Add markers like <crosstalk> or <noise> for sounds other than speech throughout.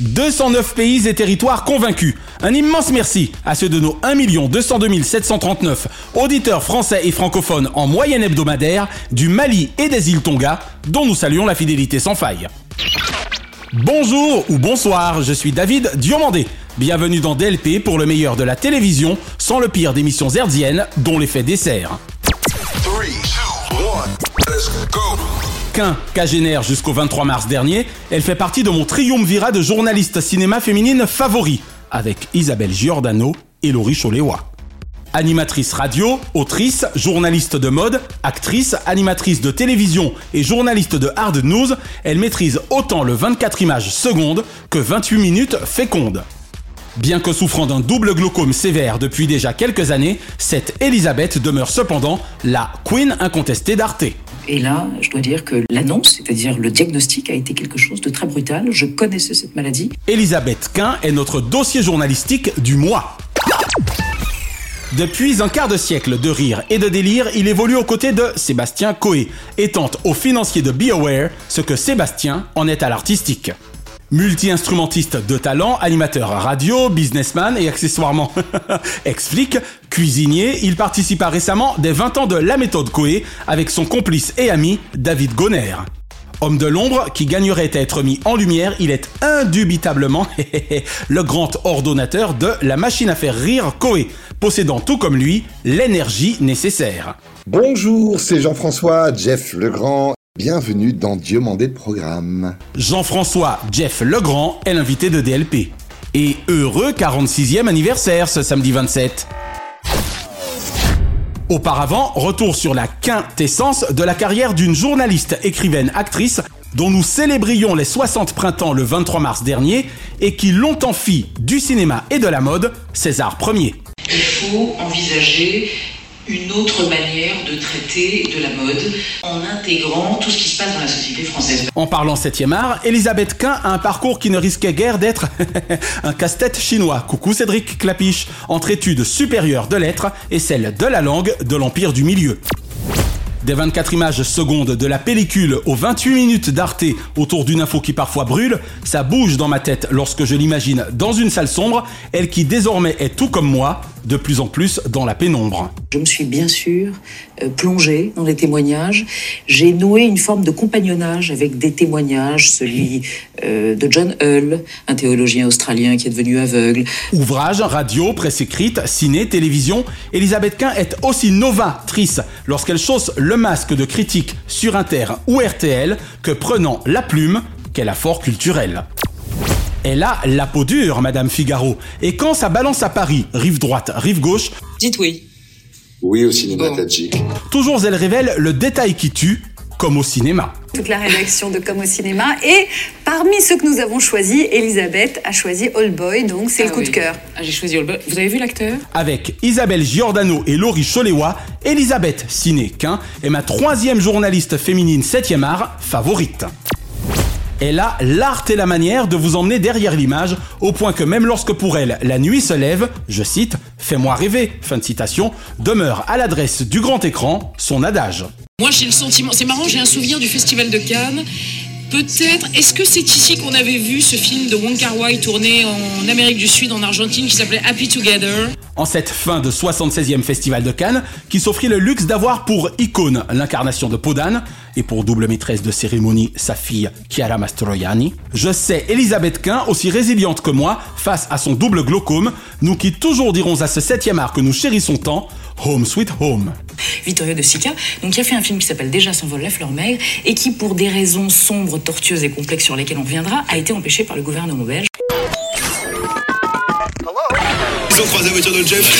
209 pays et territoires convaincus. Un immense merci à ceux de nos 1 202 739 auditeurs français et francophones en moyenne hebdomadaire du Mali et des îles Tonga, dont nous saluons la fidélité sans faille. Bonjour ou bonsoir, je suis David Diomandé. Bienvenue dans DLP pour le meilleur de la télévision, sans le pire d'émissions herdiennes dont l'effet dessert. Qu'un cagénaire jusqu'au 23 mars dernier, elle fait partie de mon triumvirat de journalistes cinéma féminines favoris, avec Isabelle Giordano et Laurie Choléwa. Animatrice radio, autrice, journaliste de mode, actrice, animatrice de télévision et journaliste de hard news, elle maîtrise autant le 24 images secondes que 28 minutes fécondes. Bien que souffrant d'un double glaucome sévère depuis déjà quelques années, cette Elisabeth demeure cependant la queen incontestée d'Arte. Et là, je dois dire que l'annonce, c'est-à-dire le diagnostic, a été quelque chose de très brutal. Je connaissais cette maladie. Elisabeth Quint est notre dossier journalistique du mois. Depuis un quart de siècle de rire et de délire, il évolue aux côtés de Sébastien Coé et tente au financier de BioWare ce que Sébastien en est à l'artistique. Multi-instrumentiste de talent, animateur radio, businessman et accessoirement <laughs> ex-flic, cuisinier, il participa récemment des 20 ans de La méthode Coé avec son complice et ami David Goner. Homme de l'ombre qui gagnerait à être mis en lumière, il est indubitablement <laughs> le grand ordonnateur de la machine à faire rire Coé, possédant tout comme lui l'énergie nécessaire. Bonjour, c'est Jean-François Jeff Legrand. Bienvenue dans Dieu mandé de programme. Jean-François Jeff Legrand est l'invité de DLP. Et heureux 46e anniversaire ce samedi 27. Auparavant, retour sur la quintessence de la carrière d'une journaliste, écrivaine, actrice dont nous célébrions les 60 printemps le 23 mars dernier et qui longtemps fit du cinéma et de la mode César Ier. Il faut envisager une autre manière de traiter de la mode en intégrant tout ce qui se passe dans la société française. En parlant 7e art, Elisabeth Quint a un parcours qui ne risquait guère d'être <laughs> un casse-tête chinois. Coucou Cédric Clapiche, entre études supérieures de lettres et celles de la langue de l'Empire du Milieu. Des 24 images secondes de la pellicule aux 28 minutes d'Arte autour d'une info qui parfois brûle, ça bouge dans ma tête lorsque je l'imagine dans une salle sombre, elle qui désormais est tout comme moi, de plus en plus dans la pénombre. Je me suis bien sûr euh, plongée dans les témoignages. J'ai noué une forme de compagnonnage avec des témoignages, celui euh, de John Hull, un théologien australien qui est devenu aveugle. Ouvrage, radio, presse écrite, ciné, télévision, Elisabeth Quint est aussi novatrice lorsqu'elle chausse le masque de critique sur Inter ou RTL que prenant la plume qu'elle a fort culturelle. Elle a la peau dure, Madame Figaro. Et quand ça balance à Paris, rive droite, rive gauche, Dites oui. Oui au cinéma Bon. Tadjik. toujours elle révèle le détail qui tue, comme au cinéma. toute la rédaction de Comme au cinéma. Et parmi ceux que nous avons choisis, Elisabeth a choisi All Boy, donc c'est le Ah coup oui. de cœur. Ah, J'ai choisi Olba. Vous avez vu l'acteur? Avec Isabelle Giordano et Laurie Choléwa, Elisabeth Ciné-Quin est ma troisième journaliste féminine 7e art favorite. Elle a l'art et la manière de vous emmener derrière l'image, au point que même lorsque pour elle la nuit se lève, je cite, Fais-moi rêver, fin de citation, demeure à l'adresse du grand écran son adage. Moi, j'ai le sentiment. C'est marrant, j'ai un souvenir du Festival de Cannes. Peut-être. Est-ce que c'est ici qu'on avait vu ce film de Wong Kar Wai tourné en Amérique du Sud, en Argentine, qui s'appelait Happy Together? En cette fin de 76e Festival de Cannes, qui s'offrit le luxe d'avoir pour icône l'incarnation de Podane et pour double maîtresse de cérémonie sa fille Chiara Mastroianni, je sais Elisabeth Quint, aussi résiliente que moi, face à son double glaucome, nous qui toujours dirons à ce septième art que nous chérissons tant, Home Sweet Home. Vittorio De Sica, donc qui a fait un film qui s'appelle Déjà s'envole la fleur maigre et qui, pour des raisons sombres, tortueuses et complexes sur lesquelles on reviendra, a été empêché par le gouvernement belge. Croisé la voiture de Jeff.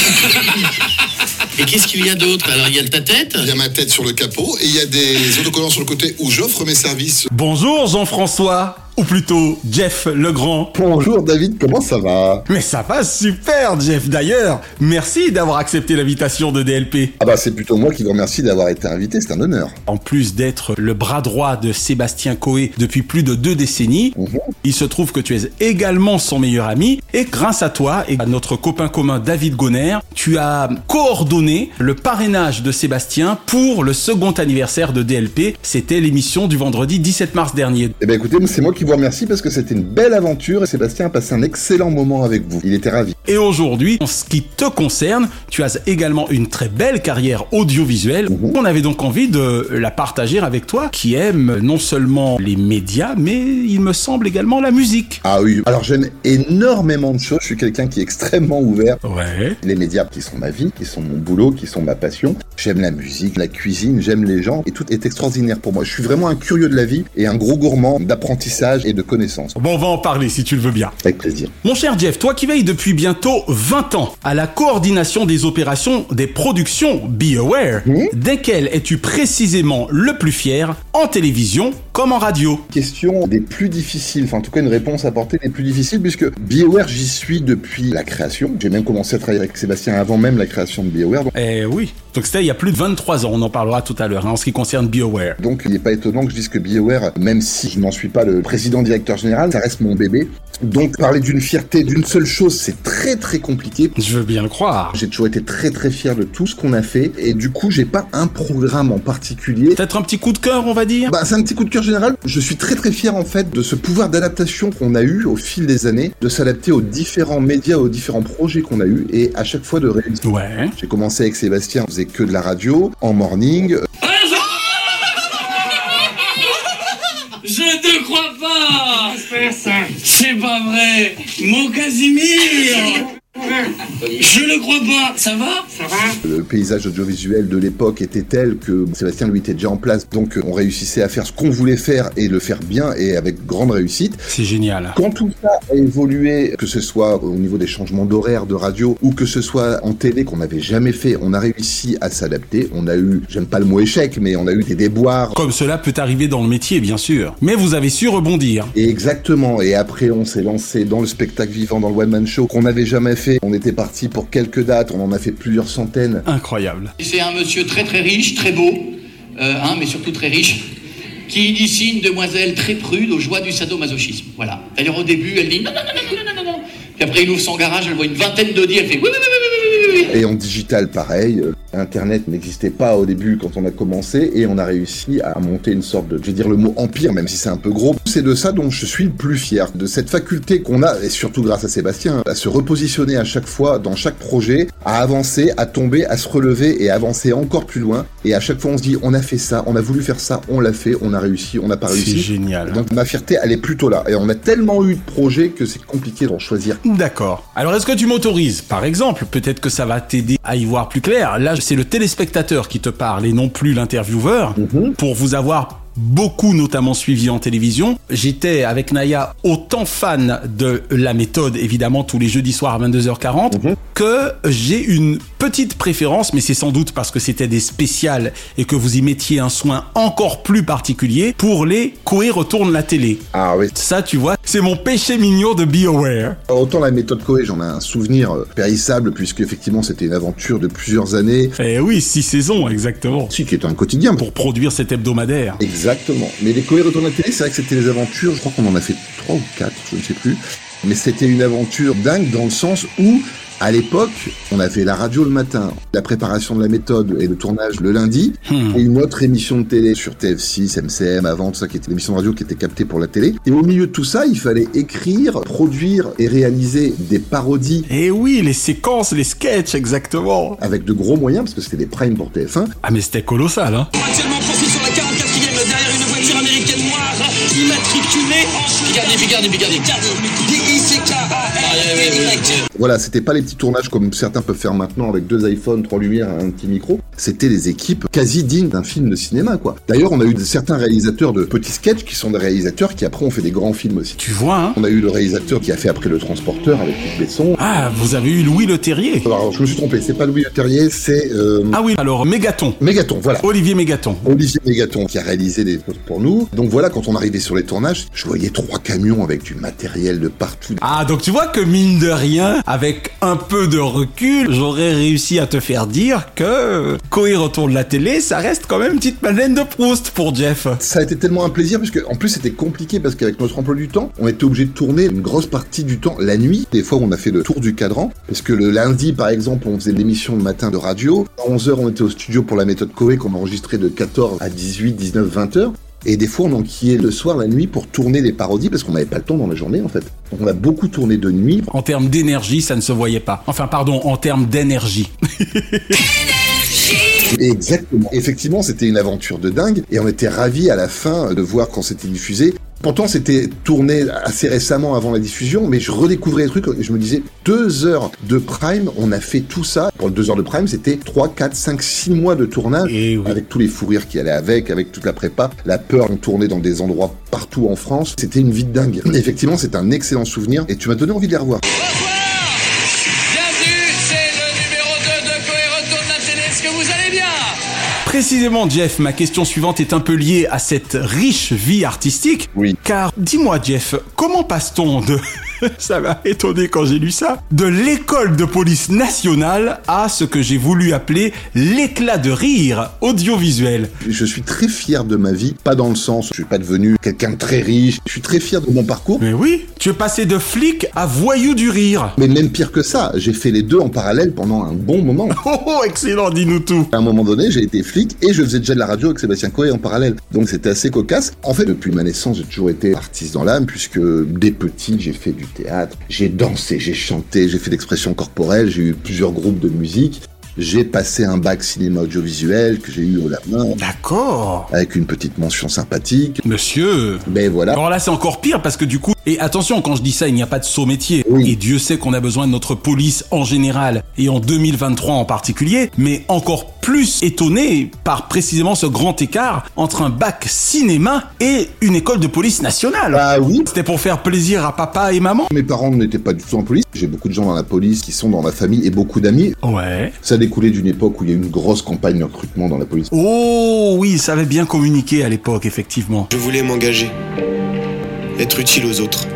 Et qu'est-ce qu'il y a d'autre? Alors, il y a ta tête Il y a ma tête sur le capot et il y a des autocollants sur le côté où j'offre mes services. Bonjour Jean-François ou plutôt Jeff Legrand. Bonjour David, comment ça va? Mais ça va super Jeff d'ailleurs. Merci d'avoir accepté l'invitation de DLP. Ah bah c'est plutôt moi qui vous remercie d'avoir été invité, c'est un honneur. En plus d'être le bras droit de Sébastien Coé depuis plus de deux décennies, Mhm. il se trouve que tu es également son meilleur ami et grâce à toi et à notre copain commun David Gonner, tu as coordonné le parrainage de Sébastien pour le second anniversaire de DLP. C'était l'émission du vendredi 17 mars dernier. Eh ben écoutez, c'est moi qui vous remercie parce que c'était une belle aventure et Sébastien a passé un excellent moment avec vous. Il était ravi. Et aujourd'hui, en ce qui te concerne, tu as également une très belle carrière audiovisuelle. Mhm. On avait donc envie de la partager avec toi, qui aime non seulement les médias, mais il me semble également la musique. Ah oui, alors j'aime énormément de choses, je suis quelqu'un qui est extrêmement ouvert. Ouais. Les médias qui sont ma vie, qui sont mon boulot, qui sont ma passion. J'aime la musique, la cuisine, j'aime les gens et tout est extraordinaire pour moi. Je suis vraiment un curieux de la vie et un gros gourmand d'apprentissage et de connaissances. Bon, on va en parler si tu le veux bien. Avec plaisir. Mon cher Jeff, toi qui veilles depuis bientôt 20 ans à la coordination des opérations des productions Be Aware, Mhm. desquelles es-tu précisément le plus fier en télévision comme en radio Question des plus difficiles, enfin en tout cas une réponse apportée des plus difficiles puisque BioWare j'y suis depuis la création. J'ai même commencé à travailler avec Sébastien avant même la création de BioWare. Donc, Eh oui. Donc c'était il y a plus de 23 ans, on en parlera tout à l'heure, hein, en ce qui concerne BioWare. donc il n'est pas étonnant que je dise que BioWare, même si je n'en suis pas le président directeur général, ça reste mon bébé. Donc parler d'une fierté d'une seule chose, c'est très très compliqué. Je veux bien le croire. J'ai toujours été très très fier de tout ce qu'on a fait et du coup j'ai pas un programme en particulier. Peut-être un petit coup de cœur, on va dire? Bah, c'est un petit coup de cœur général. Je suis très très fier en fait de ce pouvoir d'adaptation qu'on a eu au fil des années, de s'adapter aux différents médias, aux différents projets qu'on a eu et à chaque fois de réussir. Ouais. J'ai commencé avec Sébastien, on faisait que de la radio, en morning. Je te crois pas C'est pas vrai Mon Casimir Je le crois pas Ça va? Ça va? Le paysage audiovisuel de l'époque était tel que Sébastien lui était déjà en place, donc on réussissait à faire ce qu'on voulait faire et le faire bien et avec grande réussite. C'est génial. Quand tout ça a évolué, que ce soit au niveau des changements d'horaire de radio ou que ce soit en télé qu'on n'avait jamais fait, on a réussi à s'adapter. On a eu, j'aime pas le mot échec, mais on a eu des déboires. Comme cela peut arriver dans le métier, bien sûr. Mais vous avez su rebondir. Et exactement. Et après, on s'est lancé dans le spectacle vivant, dans le one man show qu'on n'avait jamais fait. On était parti pour quelques dates. On en a fait plusieurs centaines. Incroyable. C'est un monsieur très très riche, très beau, euh, hein, mais surtout très riche, qui initie une demoiselle très prude aux joies du sadomasochisme. Voilà. D'ailleurs, au début, elle dit non, non, non, non, non, non, non, non. Puis après, il ouvre son garage, elle voit une vingtaine d'Audi, elle fait oui, oui, oui, oui, oui, oui, oui, oui. Et en digital, pareil. Internet n'existait pas au début quand on a commencé et on a réussi à monter une sorte de, je vais dire le mot empire, même si c'est un peu gros. C'est de ça dont je suis le plus fier, de cette faculté qu'on a, et surtout grâce à Sébastien, à se repositionner à chaque fois dans chaque projet, à avancer, à tomber, à se relever et à avancer encore plus loin. Et à chaque fois, on se dit, on a fait ça, on a voulu faire ça, on l'a fait, on a réussi, on n'a pas C'est réussi. génial. Donc ma fierté, elle est plutôt là. Et on a tellement eu de projets que c'est compliqué d'en choisir. D'accord. Alors est-ce que tu m'autorises Par exemple, peut-être que ça va t'aider à y voir plus clair. Là, c'est le téléspectateur qui te parle et non plus l'intervieweur. Mhm. Pour vous avoir beaucoup notamment suivi en télévision. J'étais avec Naya autant fan de la méthode, évidemment, tous les jeudis soirs à 22h40, Mhm. que j'ai une petite préférence, mais c'est sans doute parce que c'était des spéciales et que vous y mettiez un soin encore plus particulier pour les Coé retourne la télé. Ah oui. Ça, tu vois, c'est mon péché mignon de Be Aware. Autant la méthode Coé, j'en ai un souvenir euh, périssable puisque effectivement c'était une aventure de plusieurs années. Eh oui, six saisons, exactement. Si, qui est un quotidien. Pour produire cet hebdomadaire. Exactement. Mais les Coé retournent à la télé, c'est vrai que c'était des aventures, je crois qu'on en a fait trois ou quatre, je ne sais plus. Mais c'était une aventure dingue dans le sens où, à l'époque, on avait la radio le matin, la préparation de la méthode et le tournage le lundi, Hmm. et une autre émission de télé sur TF6, MCM, avant, tout ça, qui était l'émission de radio qui était captée pour la télé. Et au milieu de tout ça, il fallait écrire, produire et réaliser des parodies Eh oui, les séquences, les sketchs, exactement. avec de gros moyens, parce que c'était des primes pour TF1. Ah mais c'était colossal, hein. Actuellement sur la 44e derrière une voiture américaine noire, Voilà, c'était pas les petits tournages comme certains peuvent faire maintenant avec deux iPhones, trois lumières et un petit micro. C'était des équipes quasi dignes d'un film de cinéma, quoi. D'ailleurs, on a eu certains réalisateurs de petits sketchs qui sont des réalisateurs qui après ont fait des grands films aussi. Tu vois, hein On a eu le réalisateur qui a fait après Le Transporteur avec Luc Besson. Ah, vous avez eu Louis Le Terrier. Alors, je me suis trompé, c'est pas Louis Le Terrier, c'est euh, Ah oui, alors Mégaton. Mégaton, voilà. Olivier Mégaton. Olivier Mégaton qui a réalisé des choses pour nous. Donc voilà, quand on arrivait sur les tournages, je voyais trois camions avec du matériel de partout. Ah, donc tu vois que mine de rien, avec un peu de recul, j'aurais réussi à te faire dire que Coé retourne la télé, ça reste quand même une petite Madeleine de Proust pour Jeff. Ça a été tellement un plaisir parce que en plus c'était compliqué parce qu'avec notre emploi du temps, on était obligé de tourner une grosse partie du temps la nuit. Des fois, on a fait le tour du cadran parce que le lundi, par exemple, on faisait l'émission le matin de radio. À 11h, on était au studio pour la méthode Coé qu'on enregistrait de 14 à 18, 19, 20 heures. Et des fois, on enquillait le soir, la nuit, pour tourner les parodies, parce qu'on n'avait pas le temps dans la journée, en fait. Donc, on a beaucoup tourné de nuit. En termes d'énergie, ça ne se voyait pas. Enfin, pardon, en termes d'énergie. Exactement. Effectivement, c'était une aventure de dingue, et on était ravis à la fin de voir quand c'était diffusé. Pourtant, c'était tourné assez récemment avant la diffusion, mais je redécouvrais les trucs et je me disais, deux heures de prime, on a fait tout ça. Pour deux heures de prime, c'était 3, 4, 5, 6 mois de tournage, Et oui. avec tous les fous rires qui allaient avec, avec toute la prépa, la peur, on tournait dans des endroits partout en France. C'était une vie de dingue. Et <laughs> effectivement, c'est un excellent souvenir, et tu m'as donné envie de les revoir. Précisément, Jeff, ma question suivante est un peu liée à cette riche vie artistique. Oui. Car, dis-moi, Jeff, comment passe-t-on de... <laughs> ça m'a étonné quand j'ai lu ça. De l'école de police nationale à ce que j'ai voulu appeler l'éclat de rire audiovisuel. Je suis très fier de ma vie, pas dans le sens, je suis pas devenu quelqu'un de très riche, je suis très fier de mon parcours. Mais oui, tu es passé de flic à voyou du rire. Mais même pire que ça, j'ai fait les deux en parallèle pendant un bon moment. <laughs> Oh, oh, excellent, dis-nous tout. À un moment donné, j'ai été flic et je faisais déjà de la radio avec Sébastien Coé en parallèle. Donc c'était assez cocasse. En fait, depuis ma naissance, j'ai toujours été artiste dans l'âme puisque dès petit, j'ai fait du théâtre, j'ai dansé, j'ai chanté, j'ai fait d'expression corporelle, j'ai eu plusieurs groupes de musique. J'ai passé un bac cinéma audiovisuel que j'ai eu au la main D'accord. avec une petite mention sympathique. Monsieur. Ben voilà. Alors là, c'est encore pire parce que du coup, et attention, quand je dis ça, il n'y a pas de saut métier. Oui. Et Dieu sait qu'on a besoin de notre police en général et en 2023 en particulier, mais encore plus étonné par précisément ce grand écart entre un bac cinéma et une école de police nationale. Ah oui, C'était pour faire plaisir à papa et maman mes parents n'étaient pas du tout en police. J'ai beaucoup de gens dans la police qui sont dans ma famille et beaucoup d'amis. Ouais. Ça découlait d'une époque où il y a eu une grosse campagne de recrutement dans la police. Oh oui, ça avait bien communiqué à l'époque, effectivement. Je voulais m'engager, être utile aux autres.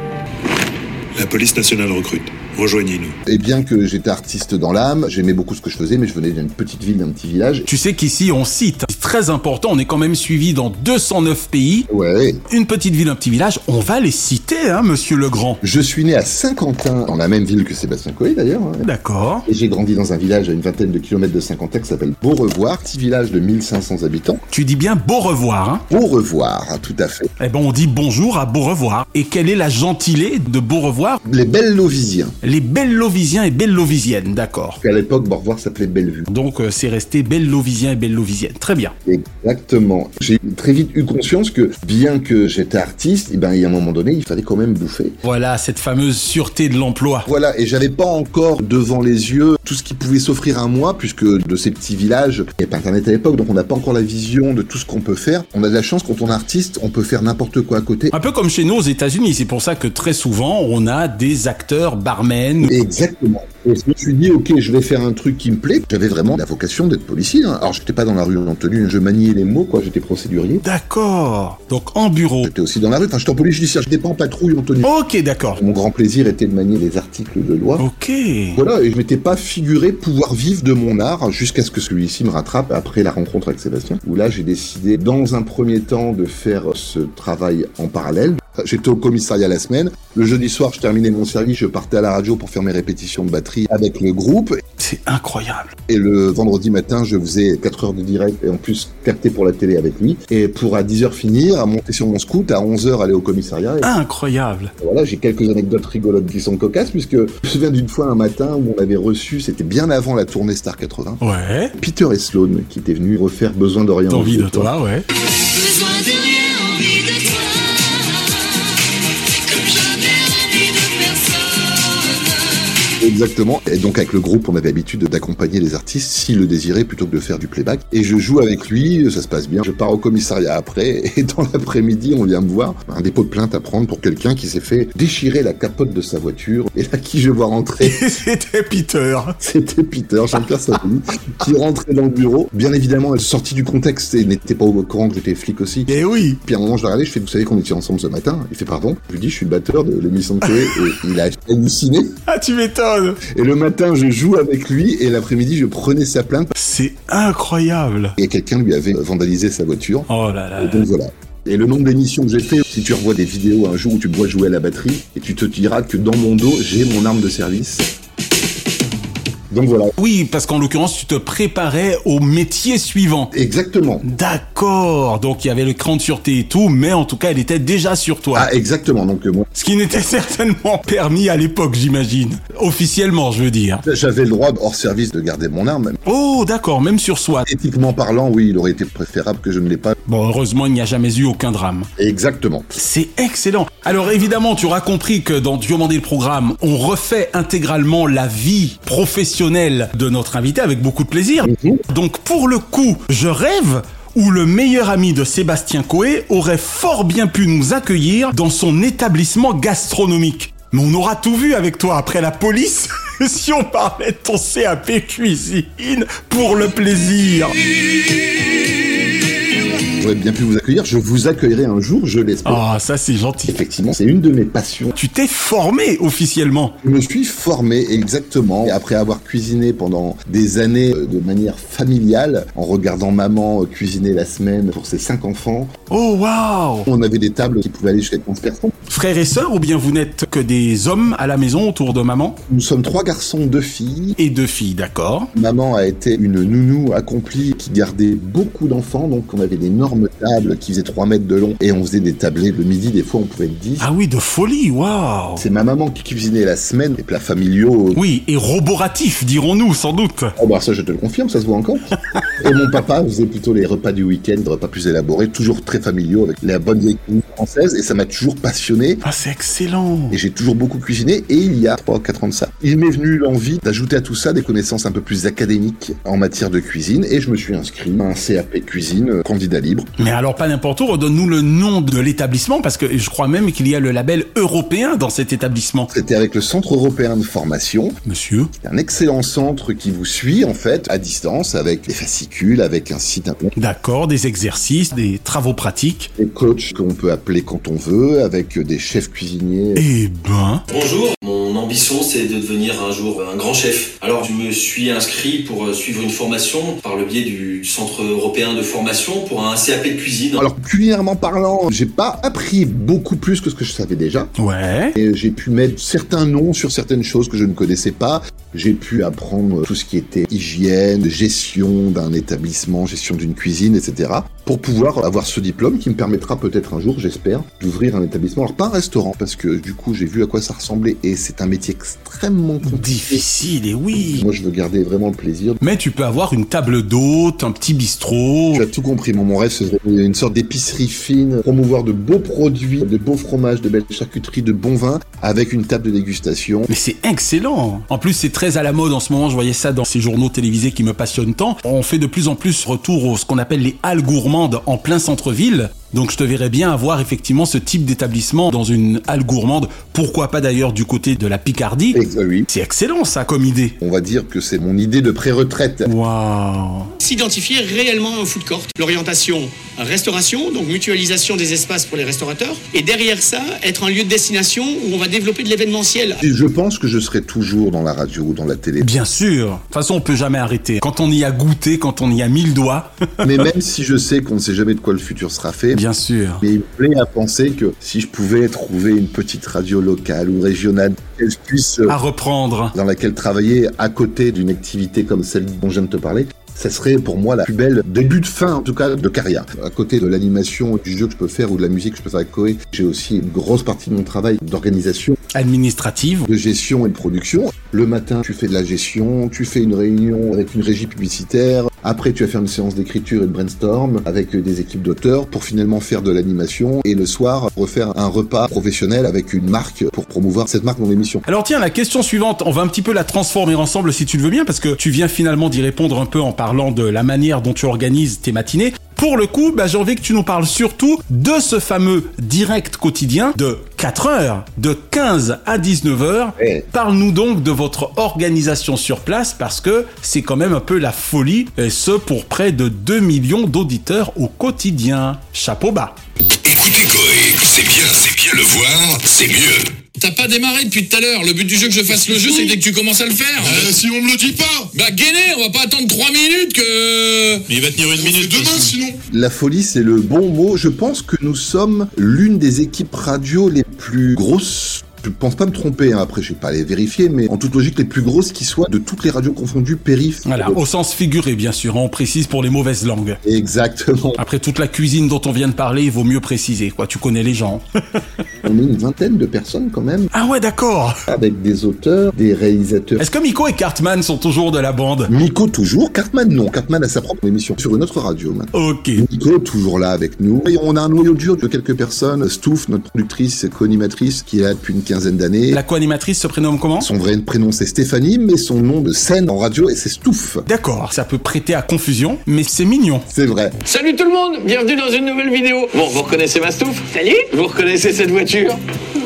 La police nationale recrute. Rejoignez-nous. Et bien que j'étais artiste dans l'âme, j'aimais beaucoup ce que je faisais, mais je venais d'une petite ville, d'un petit village. Tu sais qu'ici on cite, très important, on est quand même suivi dans 209 pays. Ouais. Une petite ville, un petit village, on va les citer, hein, monsieur Legrand. Je suis né à Saint-Quentin, dans la même ville que Sébastien Coé d'ailleurs. hein. D'accord. Et j'ai grandi dans un village à une vingtaine de kilomètres de Saint-Quentin qui s'appelle Beaurevoir, petit village de 1500 habitants. Tu dis bien beau revoir, hein Beaurevoir, hein, tout à fait. Eh ben on dit bonjour à beau revoir. Et quelle est la gentilée de beau revoir Les belles Lovisiens. Les Bellovisiens et Bellovisiennes, d'accord. À l'époque, Beaurevoir s'appelait Bellevue. Donc euh, c'est resté Bellovisiens et Bellovisiennes. Très bien. Exactement. J'ai très vite eu conscience que, bien que j'étais artiste, eh ben, il y a un moment donné, il fallait quand même bouffer. Voilà cette fameuse sûreté de l'emploi. Voilà, et j'avais pas encore devant les yeux tout ce qui pouvait s'offrir à moi, puisque de ces petits villages, il n'y a pas internet à l'époque, donc on n'a pas encore la vision de tout ce qu'on peut faire. On a de la chance, quand on est artiste, on peut faire n'importe quoi à côté. Un peu comme chez nous aux États-Unis, c'est pour ça que très souvent on a des acteurs barmen. Exactement. Et je me suis dit, ok, je vais faire un truc qui me plaît. J'avais vraiment la vocation d'être policier. hein. Alors, j'étais pas dans la rue en tenue, je maniais les mots, quoi, j'étais procédurier. D'accord. Donc en bureau. J'étais aussi dans la rue, enfin, j'étais en police judiciaire, j'étais pas en patrouille en tenue. Ok, d'accord. Mon grand plaisir était de manier les articles de loi. Ok. Voilà, et je m'étais pas figuré pouvoir vivre de mon art jusqu'à ce que celui-ci me rattrape après la rencontre avec Sébastien, où là j'ai décidé dans un premier temps de faire ce travail en parallèle. J'étais au commissariat la semaine. Le jeudi soir, je terminais mon service, je partais à la radio pour faire mes répétitions de batterie avec le groupe. C'est incroyable. Et le vendredi matin, je faisais 4 heures de direct et en plus capté pour la télé avec lui. Et pour à 10 heures finir, à monter sur mon scoot, à 11 heures aller au commissariat. Et Incroyable. voilà, j'ai quelques anecdotes rigolotes qui sont cocasses, puisque je me souviens d'une fois un matin où on avait reçu, c'était bien avant la tournée Star 80, Ouais. Peter et Sloan qui était venu refaire Besoin de rien. Envie de toi, ouais. Besoin de rien, Exactement. Et donc avec le groupe, on avait l'habitude d'accompagner les artistes s'ils le désiraient plutôt que de faire du playback. Et je joue avec lui, ça se passe bien. Je pars au commissariat après <laughs> et dans l'après-midi, on vient me voir un dépôt de plainte à prendre pour quelqu'un qui s'est fait déchirer la capote de sa voiture. Et là, qui je vois rentrer <laughs> C'était Peter. C'était Peter, Jean-Pierre Savoni, qui rentrait dans le bureau. Bien évidemment, sorti du contexte et n'était pas au courant que j'étais flic aussi. Eh oui. Puis à un moment, je l'ai regardé, je fais, vous savez qu'on était ensemble ce matin? Il fait, pardon? Je lui dis, je suis le batteur de l'émission de et il a halluciné. Ah, tu m'étonnes. Et le matin, je joue avec lui et l'après-midi, je prenais sa plainte. C'est incroyable. Et quelqu'un lui avait vandalisé sa voiture. Oh là là. Et donc voilà. Et le nombre d'émissions que j'ai fait, si tu revois des vidéos un jour où tu me vois jouer à la batterie, et tu te diras que dans mon dos, j'ai mon arme de service. Donc voilà. Oui, parce qu'en l'occurrence, tu te préparais au métier suivant. Exactement. D'accord. Donc il y avait le cran de sûreté et tout, mais en tout cas, elle était déjà sur toi. Ah, exactement. Donc euh, moi, Ce qui n'était <laughs> certainement permis à l'époque, j'imagine. Officiellement, je veux dire. j'avais le droit hors service de garder mon arme. Oh, d'accord, même sur soi. Éthiquement parlant, oui, il aurait été préférable que je ne l'ai pas. Bon, heureusement, il n'y a jamais eu aucun drame. Exactement. C'est excellent. Alors évidemment, tu auras compris que dans Diomandé le programme, on refait intégralement la vie professionnelle de notre invité avec beaucoup de plaisir. Donc pour le coup, je rêve où le meilleur ami de Sébastien Coé aurait fort bien pu nous accueillir dans son établissement gastronomique. Mais on aura tout vu avec toi après la police <laughs> si on parlait de ton CAP cuisine pour le plaisir. J'aurais bien pu vous accueillir. Je vous accueillerai un jour, je l'espère. Ah, ça c'est gentil. Effectivement, c'est une de mes passions. Tu t'es formé officiellement. Je me suis formé exactement. Et après avoir cuisiné pendant des années euh, de manière familiale, en regardant maman euh, cuisiner la semaine pour ses cinq enfants, Oh waouh on avait des tables qui pouvaient aller jusqu'à 15 personnes. Frères et sœurs ou bien vous n'êtes que des hommes à la maison autour de maman? Nous sommes trois garçons, deux filles. Et deux filles, d'accord. Maman a été une nounou accomplie qui gardait beaucoup d'enfants, donc on avait d'énormes tables qui faisaient 3 mètres de long et on faisait des tablés le midi, des fois on pouvait être 10. Ah oui, de folie, waouh C'est ma maman qui cuisinait la semaine, les plats familiaux. Oui, et roboratif, dirons-nous, sans doute. Oh bah ça je te le confirme, ça se voit encore. <laughs> et mon papa faisait plutôt les repas du week-end, des repas plus élaborés, toujours très familiaux avec la bonne vieille cuisine française et ça m'a toujours passionné. Ah, c'est excellent. Et j'ai toujours beaucoup cuisiné et il y a 3-4 ans de ça, il m'est venu l'envie d'ajouter à tout ça des connaissances un peu plus académiques en matière de cuisine et je me suis inscrit à un CAP cuisine, euh, candidat libre. Mais alors pas n'importe où, redonne-nous le nom de l'établissement parce que je crois même qu'il y a le label européen dans cet établissement. C'était avec le Centre européen de formation. Monsieur C'est un excellent centre qui vous suit en fait à distance avec des fascicules, avec un site internet, D'accord, des exercices, des travaux pratiques. des coachs qu'on peut appeler quand on veut, avec des chefs cuisiniers. Eh ben, Bonjour, mon ambition c'est de devenir un jour un grand chef. Alors je me suis inscrit pour suivre une formation par le biais du Centre européen de formation pour un CAP de cuisine. Alors culinairement parlant, j'ai pas appris beaucoup plus que ce que je savais déjà. ouais. Et j'ai pu mettre certains noms sur certaines choses que je ne connaissais pas. J'ai pu apprendre tout ce qui était hygiène, gestion d'un établissement, gestion d'une cuisine, etc. Pour pouvoir avoir ce diplôme qui me permettra peut-être un jour, j'espère, d'ouvrir un établissement. Alors pas un restaurant, parce que du coup j'ai vu à quoi ça ressemblait et c'est un métier extrêmement compliqué. Difficile, et oui. Moi je veux garder vraiment le plaisir. Mais tu peux avoir une table d'hôte, un petit bistrot. Tu as tout compris, mon, mon rêve ce serait une sorte d'épicerie fine, promouvoir de beaux produits, de beaux fromages, de belles charcuteries, de bons vins, avec une table de dégustation. Mais c'est excellent. En plus, c'est très à la mode en ce moment. Je voyais ça dans ces journaux télévisés qui me passionnent tant. On fait de plus en plus retour au ce qu'on appelle les halles en plein centre-ville. Donc je te verrais bien avoir effectivement ce type d'établissement dans une halle gourmande. Pourquoi pas d'ailleurs du côté de la Picardie? Et, euh, oui, C'est excellent ça comme idée. on va dire que c'est mon idée de pré-retraite. Waouh. S'identifier réellement un food court. L'orientation restauration, donc mutualisation des espaces pour les restaurateurs. Et derrière ça, être un lieu de destination où on va développer de l'événementiel. Et je pense que je serai toujours dans la radio ou dans la télé. Bien sûr. De toute façon, on peut jamais arrêter. Quand on y a goûté, quand on y a mis le doigt. Mais <laughs> même si je sais qu'on ne sait jamais de quoi le futur sera fait, Bien sûr. mais il me plaît à penser que si je pouvais trouver une petite radio locale ou régionale que je puisse, euh, À reprendre. dans laquelle travailler à côté d'une activité comme celle dont je viens de te parler, ça serait pour moi la plus belle début de fin, en tout cas, de carrière. À côté de l'animation, du jeu que je peux faire ou de la musique que je peux faire avec Koé, j'ai aussi une grosse partie de mon travail d'organisation, Administrative. de gestion et de production. Le matin, tu fais de la gestion, tu fais une réunion avec une régie publicitaire, Après, tu vas faire une séance d'écriture et de brainstorm avec des équipes d'auteurs pour finalement faire de l'animation et le soir refaire un repas professionnel avec une marque pour promouvoir cette marque dans l'émission. Alors tiens, la question suivante, on va un petit peu la transformer ensemble si tu le veux bien, parce que tu viens finalement d'y répondre un peu en parlant de la manière dont tu organises tes matinées. Pour le coup, bah, j'ai envie que tu nous parles surtout de ce fameux direct quotidien de 4 heures, de 15 à 19 heures. Parle-nous donc de votre organisation sur place parce que c'est quand même un peu la folie, et ce pour près de 2 millions d'auditeurs au quotidien. Chapeau bas. Écoutez Koé, c'est bien, c'est bien le voir, c'est mieux. T'as pas démarré depuis tout à l'heure. Le but du jeu que je fasse le jeu, c'est dès que tu commences à le faire. Euh, si on me le dit pas Bah gainé, on va pas attendre 3 minutes que... Mais il va tenir une minute demain sinon La folie, c'est le bon mot. Je pense que nous sommes l'une des équipes radio les plus grosses. Je pense pas me tromper, hein. après je vais pas aller vérifier, mais en toute logique les plus grosses qui soient de toutes les radios confondues périph. Voilà, au sens figuré bien sûr, on précise pour les mauvaises langues. Exactement. Après toute la cuisine dont on vient de parler, il vaut mieux préciser, quoi, tu connais les gens. <laughs> On est une vingtaine de personnes quand même. Ah ouais, d'accord. Avec des auteurs, des réalisateurs. Est-ce que Miko et Cartman sont toujours de la bande? Miko toujours, Cartman non. Cartman a sa propre émission sur une autre radio maintenant. Ok. Miko toujours là avec nous. Et on a un noyau dur de quelques personnes. Stouff, notre productrice, co-animatrice, qui est là depuis une quinzaine d'années. La co-animatrice se prénomme comment? Son vrai prénom c'est Stéphanie, mais son nom de scène en radio c'est Stouff. D'accord, ça peut prêter à confusion, mais c'est mignon. C'est vrai. Salut tout le monde, bienvenue dans une nouvelle vidéo. Bon, vous reconnaissez ma stouffe Salut Vous reconnaissez cette voiture?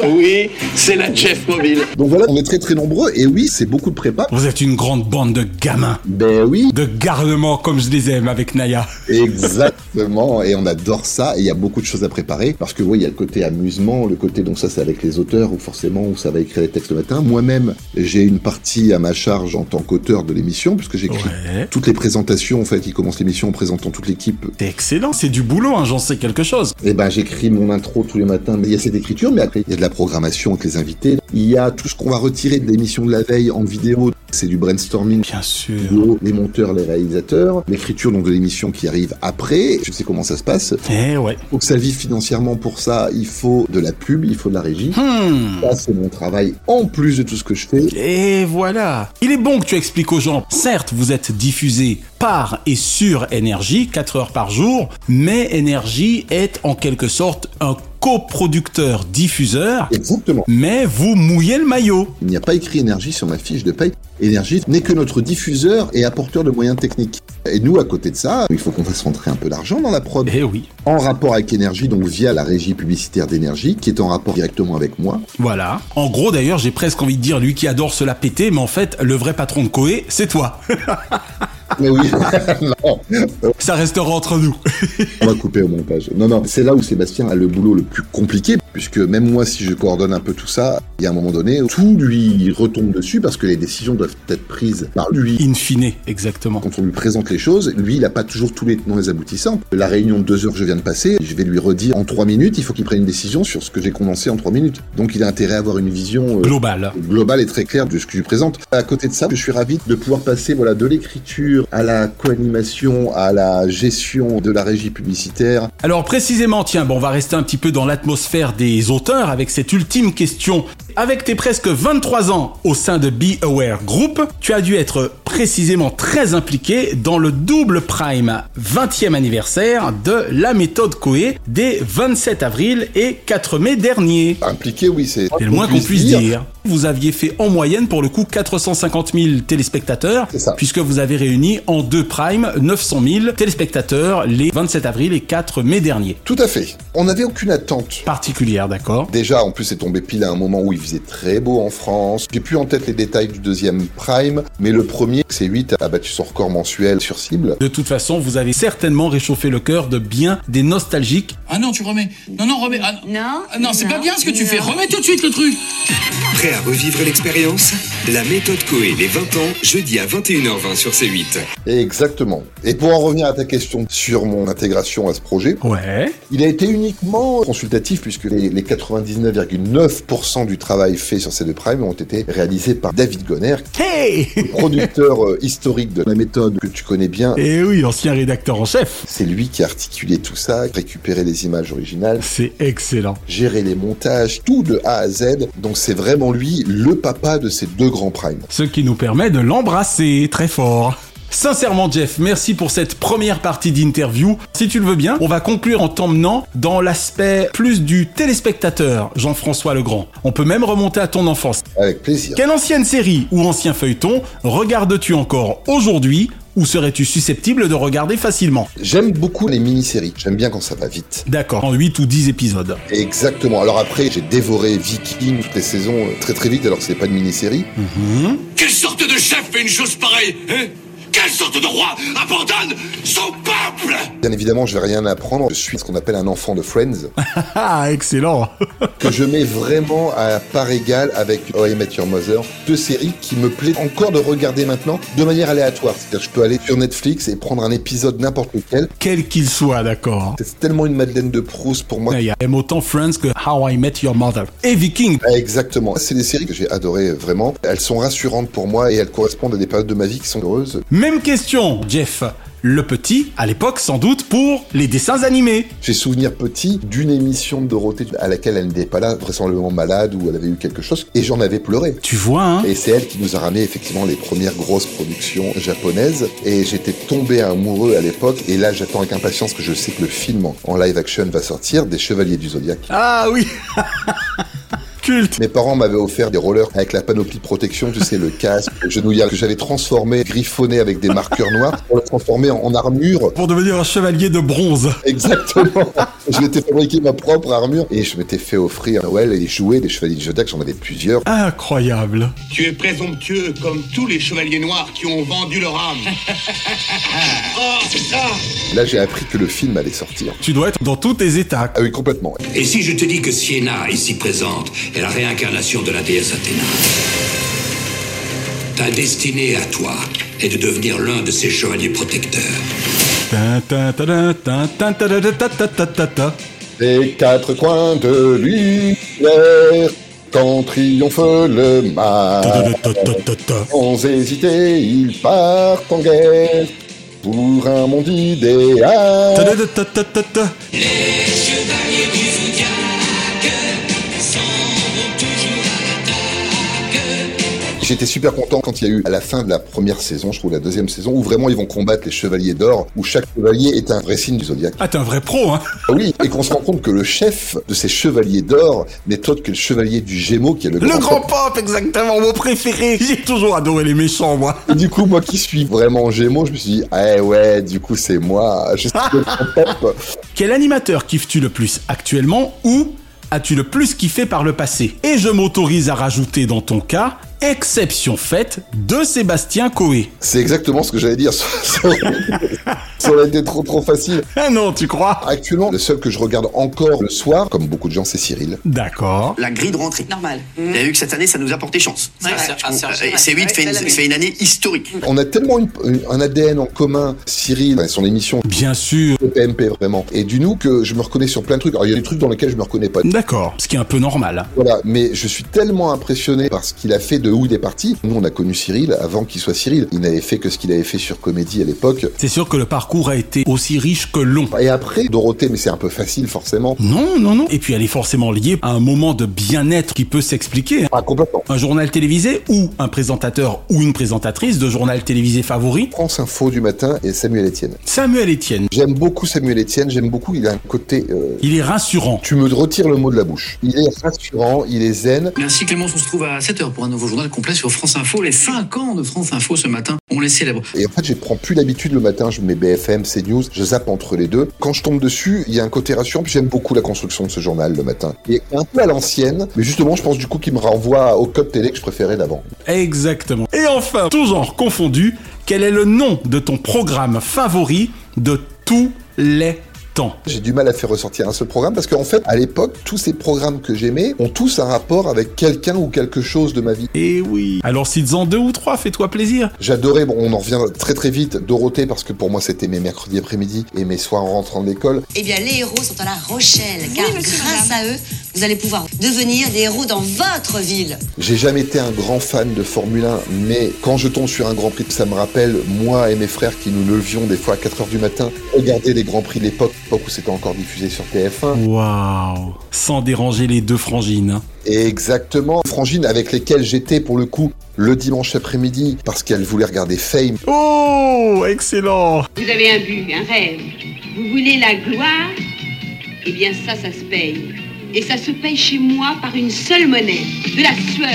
<laughs> Oui, c'est la Jeff Mobile. Donc voilà, on est très très nombreux et oui, c'est beaucoup de prépa. Vous êtes une grande bande de gamins. Ben oui. De gardement comme je les aime avec Naya. <laughs> Exactement, et on adore ça et il y a beaucoup de choses à préparer parce que oui, il y a le côté amusement, le côté donc ça c'est avec les auteurs où forcément où ça va écrire les textes le matin. Moi-même, j'ai une partie à ma charge en tant qu'auteur de l'émission puisque j'écris Ouais. toutes les présentations en fait, il commence l'émission en présentant toute l'équipe excellent, c'est du boulot, hein, j'en sais quelque chose. Eh ben, j'écris mon intro tous les matins. Mais il y a cette écriture, mais après, il y a de la programmation avec les invités. Il y a tout ce qu'on va retirer de l'émission de la veille en vidéo. C'est du brainstorming. Bien sûr. Vidéo, Les monteurs, les réalisateurs. L'écriture, donc, de l'émission qui arrive après. Je sais comment ça se passe. Eh ouais. Pour que ça vive financièrement pour ça, il faut de la pub, il faut de la régie. Hmm. Ça, c'est mon travail en plus de tout ce que je fais. Et voilà. Il est bon que tu expliques aux gens. Certes, vous êtes diffusé par et sur énergie 4 heures par jour, mais énergie est en quelque sorte un coproducteur diffuseur. Exactement. Mais vous mouillez le maillot. Il n'y a pas écrit énergie sur ma fiche de paye. Énergie n'est que notre diffuseur et apporteur de moyens techniques. Et nous, à côté de ça, il faut qu'on fasse rentrer un peu d'argent dans la prod. Eh oui. En rapport avec énergie, donc via la régie publicitaire d'énergie, qui est en rapport directement avec moi. Voilà. En gros, d'ailleurs, j'ai presque envie de dire lui qui adore se la péter, mais en fait, le vrai patron de Koé, c'est toi. <laughs> Mais oui, <laughs> non, Ça restera entre nous. on va couper au montage. Non, non, c'est là où Sébastien a le boulot le plus compliqué, puisque même moi, si je coordonne un peu tout ça, il y a un moment donné, tout lui retombe dessus parce que les décisions doivent être prises par lui. In fine, exactement. Quand on lui présente les choses, lui, il n'a pas toujours tous les tenants et les aboutissants. La réunion de deux heures que je viens de passer, je vais lui redire en trois minutes, il faut qu'il prenne une décision sur ce que j'ai condensé en trois minutes. Donc il a intérêt à avoir une vision euh, Global. globale et très claire de ce que je lui présente. À côté de ça, je suis ravi de pouvoir passer voilà de l'écriture à la co-animation, à la gestion de la régie publicitaire. Alors précisément, tiens, bon, on va rester un petit peu dans l'atmosphère des auteurs avec cette ultime question. Avec tes presque 23 ans au sein de Be Aware Group, tu as dû être précisément très impliqué dans le double prime 20e anniversaire de la méthode Coé des 27 avril et 4 mai dernier. Impliqué, oui, c'est le moins qu'on puisse dire. Vous aviez fait en moyenne pour le coup 450 000 téléspectateurs, puisque vous avez réuni en deux primes 900 000 téléspectateurs les 27 avril et 4 mai dernier. Tout à fait. On n'avait aucune attente. Particulière, d'accord Déjà, en plus, c'est tombé pile à un moment où il faisait très beau en France. J'ai plus en tête les détails du deuxième Prime, mais le premier, c'est 8, a battu son record mensuel sur cible. De toute façon, vous avez certainement réchauffé le cœur de bien des nostalgiques. Ah non, tu remets. Non, non, remets. Ah, Non. ah non, c'est pas bien ce que tu non. fais. Remets tout de suite le truc. Prêt à revivre l'expérience? La méthode Coé, les 20 ans, jeudi à 21h20 sur C8. Exactement. Et pour en revenir à ta question sur mon intégration à ce projet, Ouais. il a été uniquement consultatif puisque les, les 99,9% du travail fait sur ces deux primes ont été réalisés par David Gonner, Hey producteur euh, historique de la méthode que tu connais bien. Eh oui, ancien rédacteur en chef. C'est lui qui a articulé tout ça, récupéré les images originales, C'est excellent. gérer les montages, tout de A à Z. Donc c'est vraiment lui le papa de ces deux grands primes. Ce qui nous permet de l'embrasser très fort. Sincèrement, Jeff, merci pour cette première partie d'interview. Si tu le veux bien, on va conclure en t'emmenant dans l'aspect plus du téléspectateur, Jean-François Legrand. On peut même remonter à ton enfance. Avec plaisir. Quelle ancienne série ou ancien feuilleton regardes-tu encore aujourd'hui ou serais-tu susceptible de regarder facilement? J'aime beaucoup les mini-séries. J'aime bien quand ça va vite. D'accord, en 8 ou 10 épisodes. Exactement. Alors après, j'ai dévoré Viking toutes les saisons euh, très très vite alors que c'est pas une mini-série. Quelle sorte de chef fait une chose pareille hein? Quelle sorte de roi abandonne son peuple Bien évidemment, je vais rien apprendre. Je suis ce qu'on appelle un enfant de Friends, <laughs> Ah, excellent <laughs> que je mets vraiment à part égale avec How I Met Your Mother. Deux séries qui me plaît encore de regarder maintenant de manière aléatoire. C'est-à-dire que je peux aller sur Netflix et prendre un épisode n'importe lequel. Quel qu'il soit, d'accord. C'est tellement une Madeleine de Proust pour moi. Il y a même autant Friends que How I Met Your Mother. Et Viking. Exactement. C'est des séries que j'ai adorées vraiment. Elles sont rassurantes pour moi et elles correspondent à des périodes de ma vie qui sont heureuses. Même question, Jeff. Le petit, à l'époque, sans doute, pour les dessins animés. J'ai souvenir petit d'une émission de Dorothée à laquelle elle n'était pas là, vraisemblablement malade ou elle avait eu quelque chose, et j'en avais pleuré. Tu vois, hein Et c'est elle qui nous a ramené effectivement les premières grosses productions japonaises, et j'étais tombé amoureux à l'époque, et là j'attends avec impatience que je sais que le film en- en live action va sortir, des Chevaliers du Zodiaque. Ah oui <laughs> Culte Mes parents m'avaient offert des rollers avec la panoplie de protection, tu sais, le casque, le genouillard, que j'avais transformé, griffonné avec des marqueurs noirs pour le transformer en, en armure. Pour devenir un chevalier de bronze. Exactement. <laughs> je m'étais fabriqué ma propre armure et je m'étais fait offrir à Noël et jouets des chevaliers du Zodiac, j'en avais plusieurs. Incroyable. Tu es présomptueux comme tous les chevaliers noirs qui ont vendu leur âme. <laughs> oh, ça Là, j'ai appris que le film allait sortir. Tu dois être dans tous tes états. Ah oui, complètement. Et si je te dis que Sienna, ici présente, est la réincarnation de la déesse Athéna. Ta destinée à toi est de devenir l'un de ses chevaliers protecteurs. Les quatre coins de l'univers, quand triomphe le mal, sans hésiter, ils partent en guerre pour un monde idéal. Les J'étais super content quand il y a eu à la fin de la première saison, je trouve la deuxième saison, où vraiment ils vont combattre les chevaliers d'or, où chaque chevalier est un vrai signe du zodiaque. Ah, t'es un vrai pro, hein Ah Oui, et qu'on se rend compte que le chef de ces chevaliers d'or n'est autre que le chevalier du Gémeaux, qui est le, Le grand pop, exactement, mon préféré. J'ai toujours adoré les méchants, moi. Et du coup, moi qui suis vraiment Gémeaux, je me suis dit, ah ouais, du coup c'est moi, je suis le grand pop. <laughs> Quel animateur kiffes-tu le plus actuellement ou as-tu le plus kiffé par le passé? Et je m'autorise à rajouter dans ton cas, exception faite de Sébastien Coé. C'est exactement ce que j'allais dire. <laughs> Ça aurait, été trop trop facile. Ah non, tu crois? Actuellement, le seul que je regarde encore le soir, comme beaucoup de gens, c'est Cyril. D'accord. La grille de rentrée. Normal. Il y a eu que cette année, ça nous a porté chance. Ouais, c'est- c'est on- vrai. et C8 Ouais, fait, une, fait année historique. On a tellement une- une- un ADN en commun, Cyril, et son émission. Bien sûr. Le PMP, vraiment. Et du nous que je me reconnais sur plein de trucs. Alors, il y a des trucs dans lesquels je me reconnais pas. D'accord, ce qui est un peu normal. Voilà, mais je suis tellement impressionné par ce qu'il a fait de où il est parti. Nous, on a connu Cyril avant qu'il soit Cyril. Il n'avait fait que ce qu'il avait fait sur Comédie à l'époque. C'est sûr que le parcours a été aussi riche que long. Et après, Dorothée, mais c'est un peu facile, forcément. Non, non, non. Et puis elle est forcément liée à un moment de bien-être qui peut s'expliquer. Ah, complètement. Un journal télévisé ou un présentateur ou une présentatrice de journal télévisé favori France Info du matin et Samuel Etienne. Samuel Etienne. J'aime beaucoup Samuel Etienne, j'aime beaucoup, il a un côté... euh, Il est rassurant. Tu me retires le mot de la bouche. Il est rassurant, il est zen. Merci Clémence, on se trouve à 7h pour un nouveau journal complet sur France Info. Les 5 ans de France Info ce matin, on les célèbre. Et en fait, je prends plus l'habitude le matin, je mets BFM, CNews, je zappe entre les deux. Quand je tombe dessus, il y a un côté rassurant, puis j'aime beaucoup la construction de ce journal le matin. Et un peu à l'ancienne, mais justement, je pense du coup qu'il me renvoie au code télé que je préférais d'avant. Exactement. Et enfin, tout genre confondu, quel est le nom de ton programme favori de tous les temps J'ai du mal à faire ressortir un seul programme parce qu'en fait, à l'époque, tous ces programmes que j'aimais ont tous un rapport avec quelqu'un ou quelque chose de ma vie. Eh oui. Alors, cites-en deux ou trois, fais-toi plaisir. J'adorais, bon, on en revient très très vite, Dorothée, parce que pour moi, c'était mes mercredis après-midi et mes soirs en rentrant de l'école. Eh bien, les héros sont à La Rochelle, car grâce à eux, Vous allez pouvoir devenir des héros dans votre ville. J'ai jamais été un grand fan de Formule 1, mais quand je tombe sur un Grand Prix, ça me rappelle moi et mes frères qui nous levions des fois à 4h du matin, regarder les Grands Prix de l'époque, l'époque où c'était encore diffusé sur TF1. Waouh Sans déranger les deux frangines. hein. Exactement, frangines avec lesquelles j'étais pour le coup le dimanche après-midi parce qu'elles voulaient regarder Fame. Oh Excellent Vous avez un but, un rêve. Vous voulez la gloire? Eh bien ça, ça se paye. Et ça se paye chez moi par une seule monnaie, de la sueur.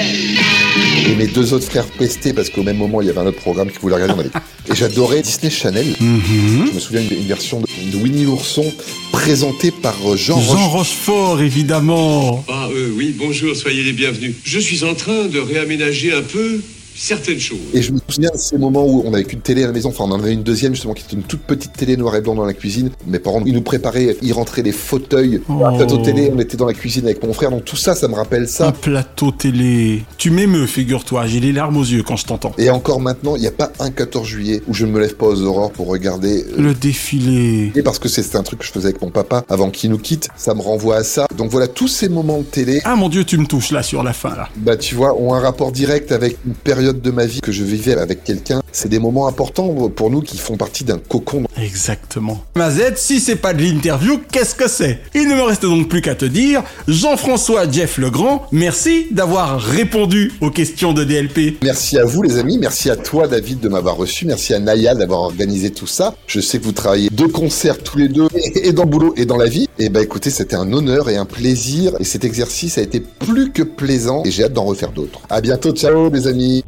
Et mes deux autres frères pestaient parce qu'au même moment il y avait un autre programme qu'ils voulaient regarder. Et j'adorais Disney Channel. Mhm. Je me souviens d'une version de, de Winnie l'ourson présentée par euh, Jean, Jean Roche. Rochefort, évidemment Ah euh, oui, bonjour, soyez les bienvenus. Je suis en train de réaménager un peu certaines choses. Et je me souviens de ces moments où on n'avait qu'une télé à la maison, enfin on en avait une deuxième justement qui était une toute petite télé noir et blanc dans la cuisine. Mes parents, ils nous préparaient, ils rentraient des fauteuils, un plateau télé, on était dans la cuisine avec mon frère, donc tout ça, ça me rappelle Un ça. plateau télé. Tu m'émeus, figure-toi, j'ai les larmes aux yeux quand je t'entends. Et encore maintenant, il n'y a pas un 14 juillet où je ne me lève pas aux aurores pour regarder. euh, Le défilé. Et parce que c'est un truc que je faisais avec mon papa avant qu'il nous quitte, ça me renvoie à ça. Donc voilà, tous ces moments de télé, Ah mon dieu, tu me touches là sur la fin là. bah tu vois, ont un rapport direct avec une période de ma vie que je vivais avec quelqu'un. C'est des moments importants pour nous qui font partie d'un cocon. Exactement. Mazette, si c'est pas de l'interview, qu'est-ce que c'est? Il ne me reste donc plus qu'à te dire, Jean-François Jeff Legrand, merci d'avoir répondu aux questions de DLP. Merci à vous les amis, merci à toi David de m'avoir reçu, merci à Naya d'avoir organisé tout ça. Je sais que vous travaillez de concert tous les deux, et et dans le boulot et dans la vie. Et bah écoutez, c'était un honneur et un plaisir, et cet exercice a été plus que plaisant, et j'ai hâte d'en refaire d'autres. À bientôt, ciao les amis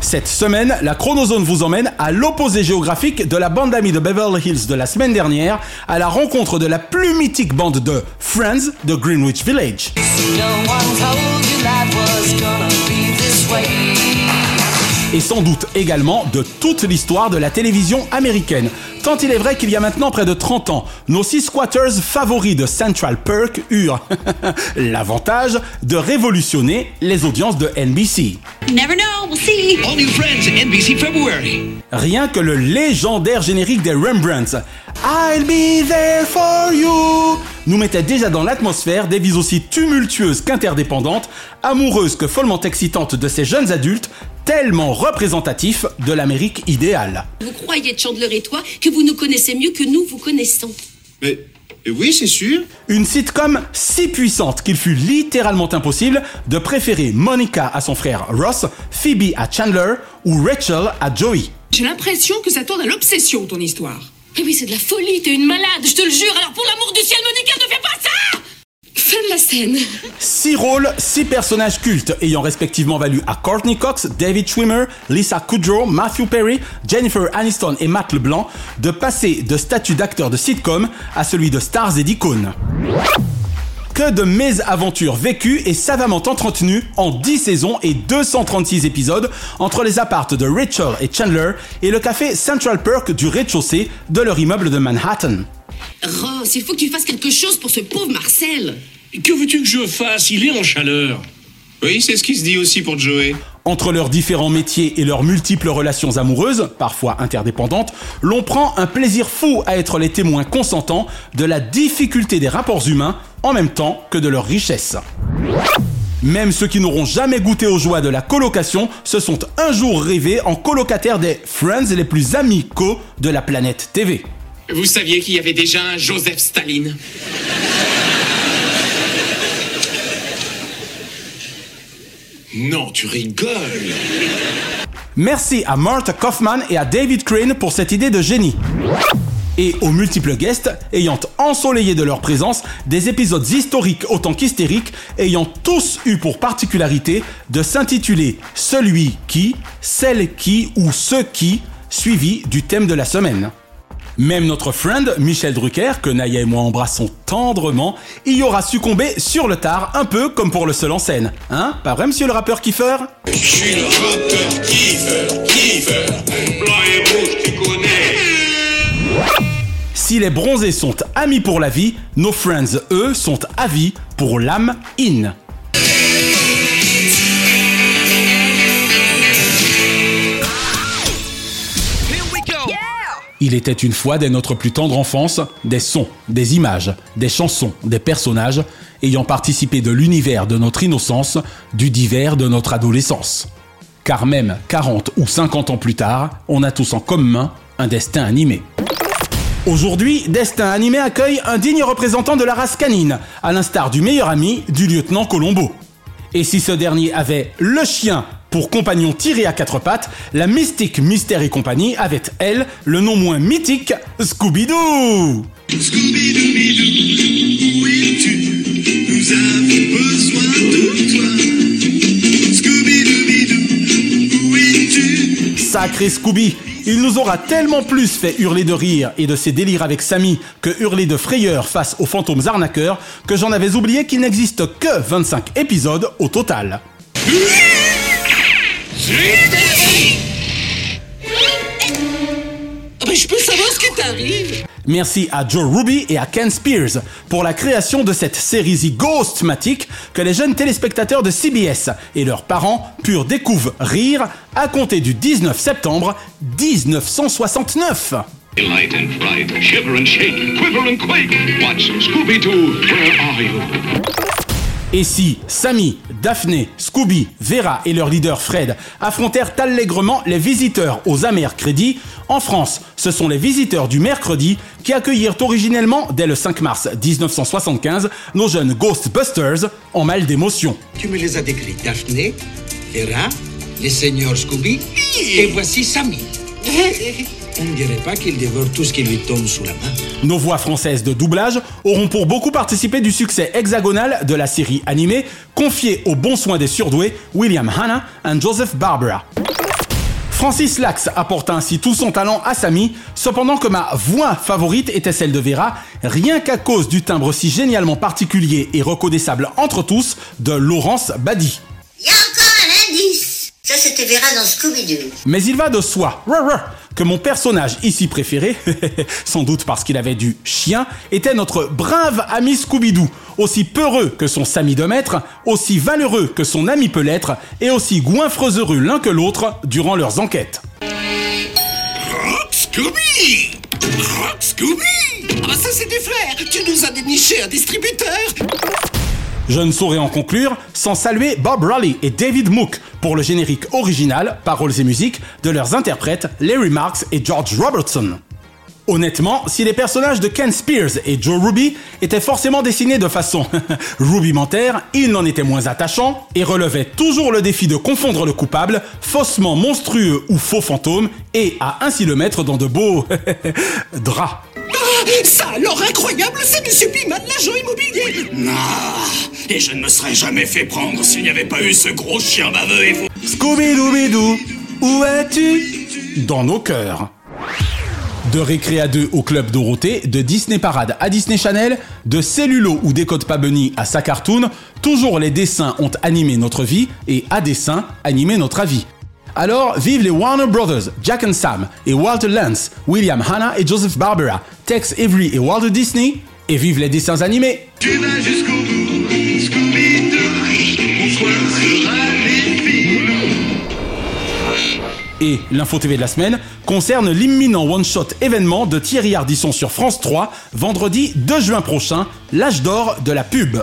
Cette semaine, la chronozone vous emmène à l'opposé géographique de la bande d'amis de Beverly Hills de la semaine dernière, à la rencontre de la plus mythique bande de Friends de Greenwich Village. Et sans doute également de toute l'histoire de la télévision américaine. Tant il est vrai qu'il y a maintenant près de 30 ans, nos six squatters favoris de Central Perk eurent <laughs> l'avantage de révolutionner les audiences de NBC. Never know, we'll see. All new friends, NBC February. Rien que le légendaire générique des Rembrandts, I'll be there for you, nous mettait déjà dans l'atmosphère des vies aussi tumultueuses qu'interdépendantes, amoureuses que follement excitantes de ces jeunes adultes, tellement représentatifs de l'Amérique idéale. Vous croyez, Chandler et toi, que vous nous connaissez mieux que nous vous connaissons. Mais mais oui, c'est sûr. Une sitcom si puissante qu'il fut littéralement impossible de préférer Monica à son frère Ross, Phoebe à Chandler ou Rachel à Joey. J'ai l'impression que ça tourne à l'obsession, ton histoire. Eh oui, c'est de la folie, t'es une malade, je te le jure. Alors pour l'amour du ciel, Monica, ne fais pas ça Six rôles, six personnages cultes ayant respectivement valu à Courtney Cox, David Schwimmer, Lisa Kudrow, Matthew Perry, Jennifer Aniston et Matt LeBlanc de passer de statut d'acteur de sitcom à celui de stars et d'icônes. Que de mésaventures vécues et savamment entretenues en 10 saisons et 236 épisodes entre les appartes de Rachel et Chandler et le café Central Perk du rez-de-chaussée de leur immeuble de Manhattan. Ross, il faut que tu fasses quelque chose pour ce pauvre Marcel. Que veux-tu que je fasse? Il est en chaleur. Oui, c'est ce qui se dit aussi pour Joey. Entre leurs différents métiers et leurs multiples relations amoureuses, parfois interdépendantes, l'on prend un plaisir fou à être les témoins consentants de la difficulté des rapports humains en même temps que de leur richesse. Même ceux qui n'auront jamais goûté aux joies de la colocation se sont un jour rêvés en colocataires des Friends les plus amicaux de la planète TV. Vous saviez qu'il y avait déjà un Joseph Staline Non, tu rigoles. Merci à Martha Kaufman et à David Crane pour cette idée de génie. Et aux multiples guests ayant ensoleillé de leur présence des épisodes historiques autant qu'hystériques ayant tous eu pour particularité de s'intituler Celui qui, Celle qui ou Ce qui, suivi du thème de la semaine. Même notre friend Michel Drucker, que Naya et moi embrassons tendrement, y aura succombé sur le tard, un peu comme pour le seul en scène. Hein Pas vrai, monsieur le rappeur kiffer Je suis le rappeur kiffer, kiffer. Blanc et rouge, tu connais. Si les bronzés sont amis pour la vie, nos friends, eux, sont avis pour l'âme in. Il était une fois dès notre plus tendre enfance des sons, des images, des chansons, des personnages ayant participé de l'univers de notre innocence, du divers de notre adolescence. Car même 40 ou 50 ans plus tard, on a tous en commun un destin animé. Aujourd'hui, Destin Animé accueille un digne représentant de la race canine, à l'instar du meilleur ami du lieutenant Colombo. Et si ce dernier avait le chien pour compagnon tiré à quatre pattes, la mystique Mystère et compagnie avait, elle, le non moins mythique Scooby-Doo où es-tu? Nous avons besoin de toi. Où es-tu? Sacré Scooby il nous aura tellement plus fait hurler de rire et de ses délires avec Samy que hurler de frayeur face aux fantômes arnaqueurs que j'en avais oublié qu'il n'existe que 25 épisodes au total. Mais je peux savoir ce qui t'arrive Merci à Joe Ruby et à Ken Spears pour la création de cette série The Ghostmatic que les jeunes téléspectateurs de CBS et leurs parents purent découvrir à compter du 19 septembre 1969. Light and fright, shiver and shake, quiver and quake. Watch Scooby-Doo, where are you? Et si Sammy, Daphné, Scooby, Vera et leur leader Fred affrontèrent allègrement les visiteurs aux amers crédits, en France, ce sont les visiteurs du mercredi qui accueillirent originellement, dès le 5 mars 1975, nos jeunes Ghostbusters en mal d'émotion. Tu me les as décrits, Daphné, Vera, les seigneurs Scooby, et voici Sammy. <laughs> On ne dirait pas qu'il dévore tout ce qui lui tombe sous la main. Nos voix françaises de doublage auront pour beaucoup participé du succès hexagonal de la série animée confiée aux bons soins des surdoués William Hanna et Joseph Barbara. Francis Lax apporta ainsi tout son talent à Sammy, cependant que ma voix favorite était celle de Vera, rien qu'à cause du timbre si génialement particulier et reconnaissable entre tous de Laurence Badi. Ça, c'était Vera dans Scooby-Doo. Mais il va de soi. Que mon personnage ici préféré, <laughs> sans doute parce qu'il avait du chien, était notre brave ami Scooby-Doo, aussi peureux que son Samy de maître, aussi valeureux que son ami peut l'être, et aussi goinfreux heureux l'un que l'autre durant leurs enquêtes. Rock Scooby! Rock Scooby! Ah ça c'est du flair Tu nous as déniché un distributeur Je ne saurais en conclure sans saluer Bob Raleigh et David Mook pour le générique original, paroles et musique de leurs interprètes Larry Marks et George Robertson. Honnêtement, si les personnages de Ken Spears et Joe Ruby étaient forcément dessinés de façon <laughs> rubimentaire, ils n'en étaient moins attachants et relevaient toujours le défi de confondre le coupable, faussement monstrueux ou faux fantôme, et à ainsi le mettre dans de beaux <laughs> draps. Ah, ça alors incroyable, c'est du Supiman, l'agent immobilier Non Et je ne me serais jamais fait prendre s'il n'y avait pas eu ce gros chien baveux et fou Scooby-Dooby-Doo, où es-tu? Dans nos cœurs. De Récréa 2 au Club Dorothée, de Disney Parade à Disney Channel, de Cellulo ou Décode pas Bunny à sa cartoon, toujours les dessins ont animé notre vie et à dessin animé notre avis. Alors, vive les Warner Brothers, Jack and Sam et Walter Lance, William Hanna et Joseph Barbera, Tex Avery et Walter Disney, et vive les dessins animés Tu vas jusqu'au bout, Et l'info TV de la semaine concerne l'imminent one-shot événement de Thierry Ardisson sur France 3, vendredi 2 juin prochain, l'âge d'or de la pub.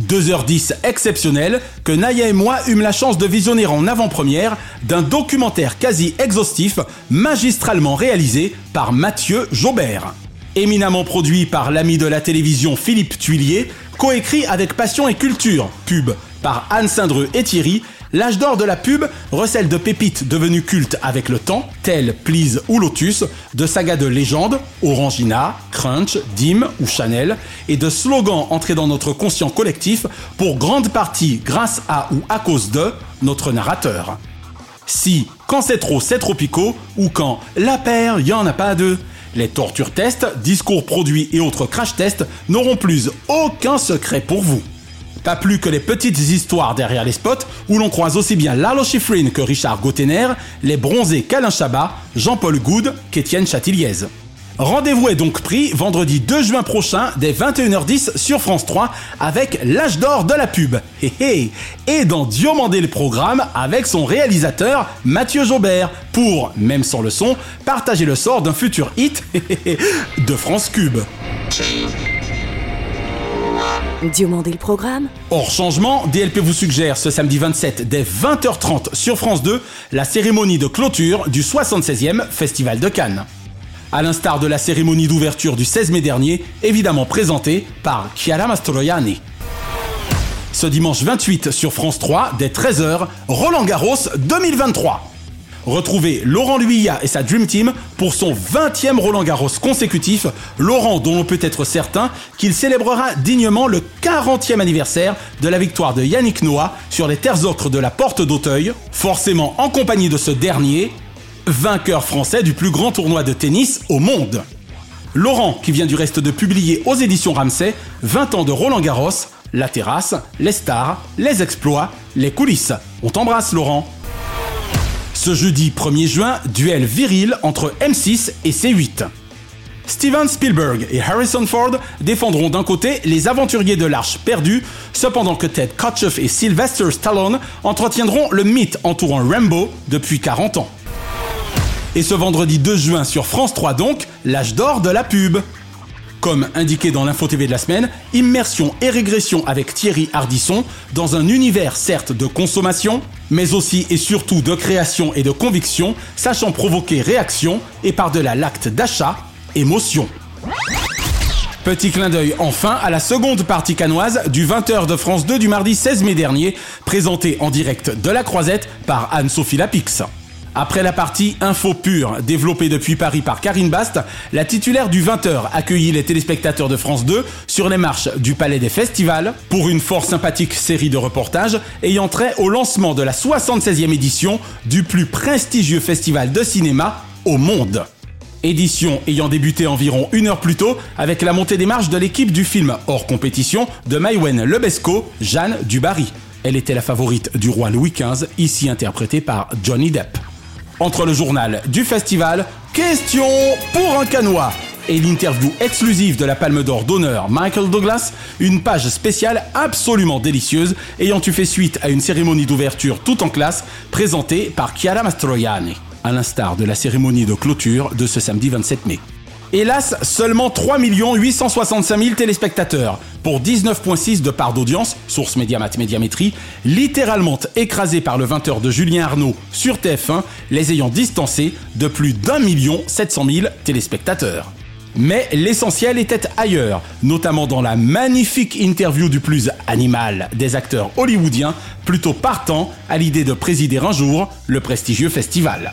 2h10 exceptionnel que Naya et moi eûmes la chance de visionner en avant-première d'un documentaire quasi exhaustif, magistralement réalisé par Mathieu Jaubert. Éminemment produit par l'ami de la télévision Philippe Tuillier, coécrit avec Passion et Culture, pub par Anne Sindreux et Thierry, L'âge d'or de la pub recèle de pépites devenues cultes avec le temps, telles Please ou Lotus, de sagas de légendes, Orangina, Crunch, Dim ou Chanel, et de slogans entrés dans notre conscient collectif pour grande partie grâce à ou à cause de notre narrateur. Si, quand c'est trop, c'est trop picot, ou quand la paire, y en a pas deux. Les tortures tests, discours produits et autres crash tests n'auront plus aucun secret pour vous. Pas plus que les petites histoires derrière les spots où l'on croise aussi bien Lalo Schifrin que Richard Gottener, les bronzés qu'Alain Chabat, Jean-Paul Goud qu'Étienne Chatiliez. Rendez-vous est donc pris vendredi 2 juin prochain dès 21h10 sur France 3 avec l'âge d'or de la pub. Et dans Diomandé le programme avec son réalisateur Mathieu Jobert pour, même sans le son, partager le sort d'un futur hit de France Cube. Diomandé le programme Hors changement, DLP vous suggère ce samedi 27 dès 20h30 sur France 2 la cérémonie de clôture du 76e Festival de Cannes à l'instar de la cérémonie d'ouverture du 16 mai dernier, évidemment présentée par Chiara Mastroianni. Ce dimanche 28 sur France 3, dès 13h, Roland Garros 2023. Retrouvez Laurent Luyia et sa Dream Team pour son 20e Roland Garros consécutif, Laurent dont l'on peut être certain qu'il célébrera dignement le 40e anniversaire de la victoire de Yannick Noah sur les terres ocres de la Porte d'Auteuil, forcément en compagnie de ce dernier, vainqueur français du plus grand tournoi de tennis au monde. Laurent, qui vient du reste de publier aux éditions Ramsay 20 ans de Roland Garros, la terrasse, les stars, les exploits, les coulisses. On t'embrasse Laurent. Ce jeudi 1er juin, duel viril entre M6 et C8. Steven Spielberg et Harrison Ford défendront d'un côté les aventuriers de l'Arche perdue, cependant que Ted Kotcheff et Sylvester Stallone entretiendront le mythe entourant Rambo depuis 40 ans. Et ce vendredi 2 juin sur France 3 donc, l'âge d'or de la pub. Comme indiqué dans l'info TV de la semaine, immersion et régression avec Thierry Hardisson dans un univers certes de consommation, mais aussi et surtout de création et de conviction, sachant provoquer réaction et par-delà l'acte d'achat, émotion. Petit clin d'œil enfin à la seconde partie canoise du 20h de France 2 du mardi 16 mai dernier, présentée en direct de la Croisette par Anne-Sophie Lapix. Après la partie Info pure, développée depuis Paris par Karine Bast, la titulaire du 20h accueillit les téléspectateurs de France 2 sur les marches du Palais des Festivals pour une fort sympathique série de reportages ayant trait au lancement de la 76e édition du plus prestigieux festival de cinéma au monde. Édition ayant débuté environ une heure plus tôt avec la montée des marches de l'équipe du film hors compétition de Maïwen Lebesco, Jeanne Dubarry. Elle était la favorite du roi Louis XV, ici interprétée par Johnny Depp entre le journal du festival Question pour un canois et l'interview exclusive de la Palme d'Or d'honneur Michael Douglas, une page spéciale absolument délicieuse ayant eu fait suite à une cérémonie d'ouverture tout en classe présentée par Chiara Mastroianni, à l'instar de la cérémonie de clôture de ce samedi 27 mai. Hélas, seulement 3 865 000 téléspectateurs pour 19,6 de part d'audience, source Médiamat Médiamétrie, littéralement écrasé par le 20h de Julien Arnaud sur TF1, les ayant distancés de plus d'un million 700 000 téléspectateurs. Mais l'essentiel était ailleurs, notamment dans la magnifique interview du plus animal des acteurs hollywoodiens, plutôt partant à l'idée de présider un jour le prestigieux festival.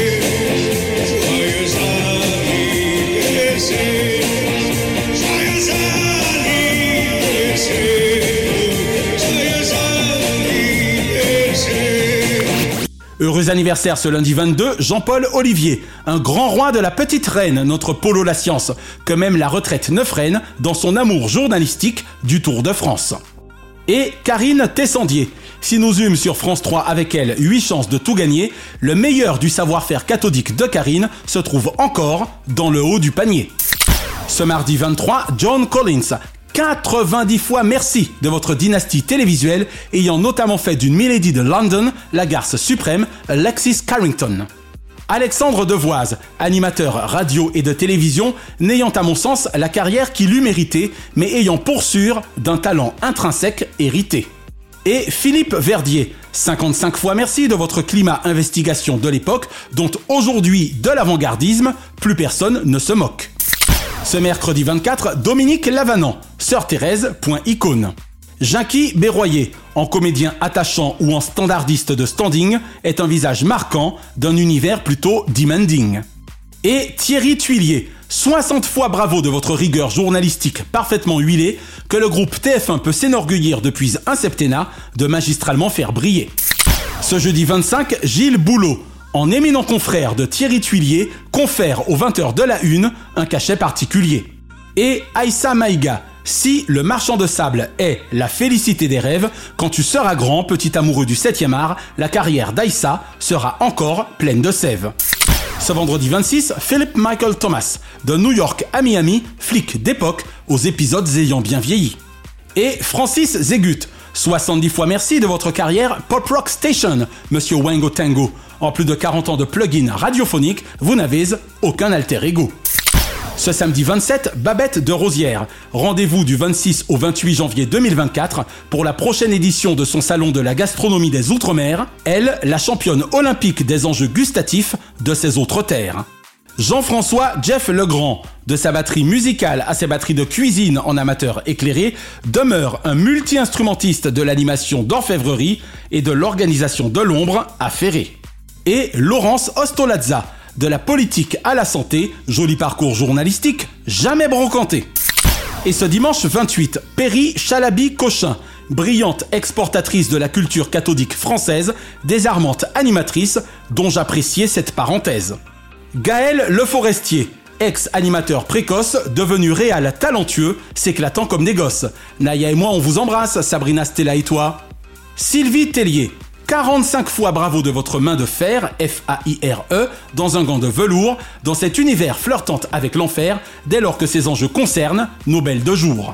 Heureux anniversaire ce lundi 22, Jean-Paul Olivier, un grand roi de la petite reine, notre polo la science, que même la retraite ne freine dans son amour journalistique du Tour de France. Et Karine Tessandier. Si nous eûmes sur France 3 avec elle 8 chances de tout gagner, le meilleur du savoir-faire cathodique de Karine se trouve encore dans le haut du panier. Ce mardi 23, John Collins, 90 fois merci de votre dynastie télévisuelle ayant notamment fait d'une Milady de London la garce suprême Alexis Carrington. Alexandre Devoise, animateur radio et de télévision, n'ayant à mon sens la carrière qu'il eût méritée, mais ayant pour sûr d'un talent intrinsèque hérité. Et Philippe Verdier, 55 fois merci de votre climat investigation de l'époque, dont aujourd'hui de l'avant-gardisme, plus personne ne se moque. Ce mercredi 24, Dominique Lavanant, Sœur Thérèse, point Berroyer, en comédien attachant ou en standardiste de standing, est un visage marquant d'un univers plutôt demanding. Et Thierry Tuilier, 60 fois bravo de votre rigueur journalistique parfaitement huilée, que le groupe TF1 peut s'énorgueillir depuis un septennat de magistralement faire briller. Ce jeudi 25, Gilles Boulot, en éminent confrère de Thierry Tuilier, confère aux 20h de la Une un cachet particulier. Et Aïssa Maïga, si le marchand de sable est la félicité des rêves, quand tu seras grand, petit amoureux du 7e art, la carrière d'Aïssa sera encore pleine de sève. Ce vendredi 26, Philip Michael Thomas, de New York à Miami, flic d'époque, aux épisodes ayant bien vieilli. Et Francis Zegut, 70 fois merci de votre carrière Pop Rock Station, Monsieur Wango Tango. En plus de 40 ans de plugin radiophonique, vous n'avez aucun alter ego. Ce samedi 27, Babette de Rosière. Rendez-vous du 26 au 28 janvier 2024 pour la prochaine édition de son salon de la gastronomie des Outre-mer, elle, la championne olympique des enjeux gustatifs de ses autres terres. Jean-François Jeff Legrand, de sa batterie musicale à ses batteries de cuisine en amateur éclairé, demeure un multi-instrumentiste de l'animation d'orfèvrerie et de l'organisation de l'ombre à Ferré. Et Laurence Ostolazza, de la politique à la santé, joli parcours journalistique, jamais brocanté. Et ce dimanche 28, Perry Chalabi-Cochin, brillante exportatrice de la culture cathodique française, désarmante animatrice, dont j'appréciais cette parenthèse. Gaël Le Forestier, ex-animateur précoce, devenu réal talentueux, s'éclatant comme des. Naya et moi, on vous embrasse, Sabrina Stella et toi. Sylvie Tellier, 45 fois bravo de votre main de fer, F-A-I-R-E, dans un gant de velours, dans cet univers flirtant avec l'enfer, dès lors que ces enjeux concernent nos belles de jour.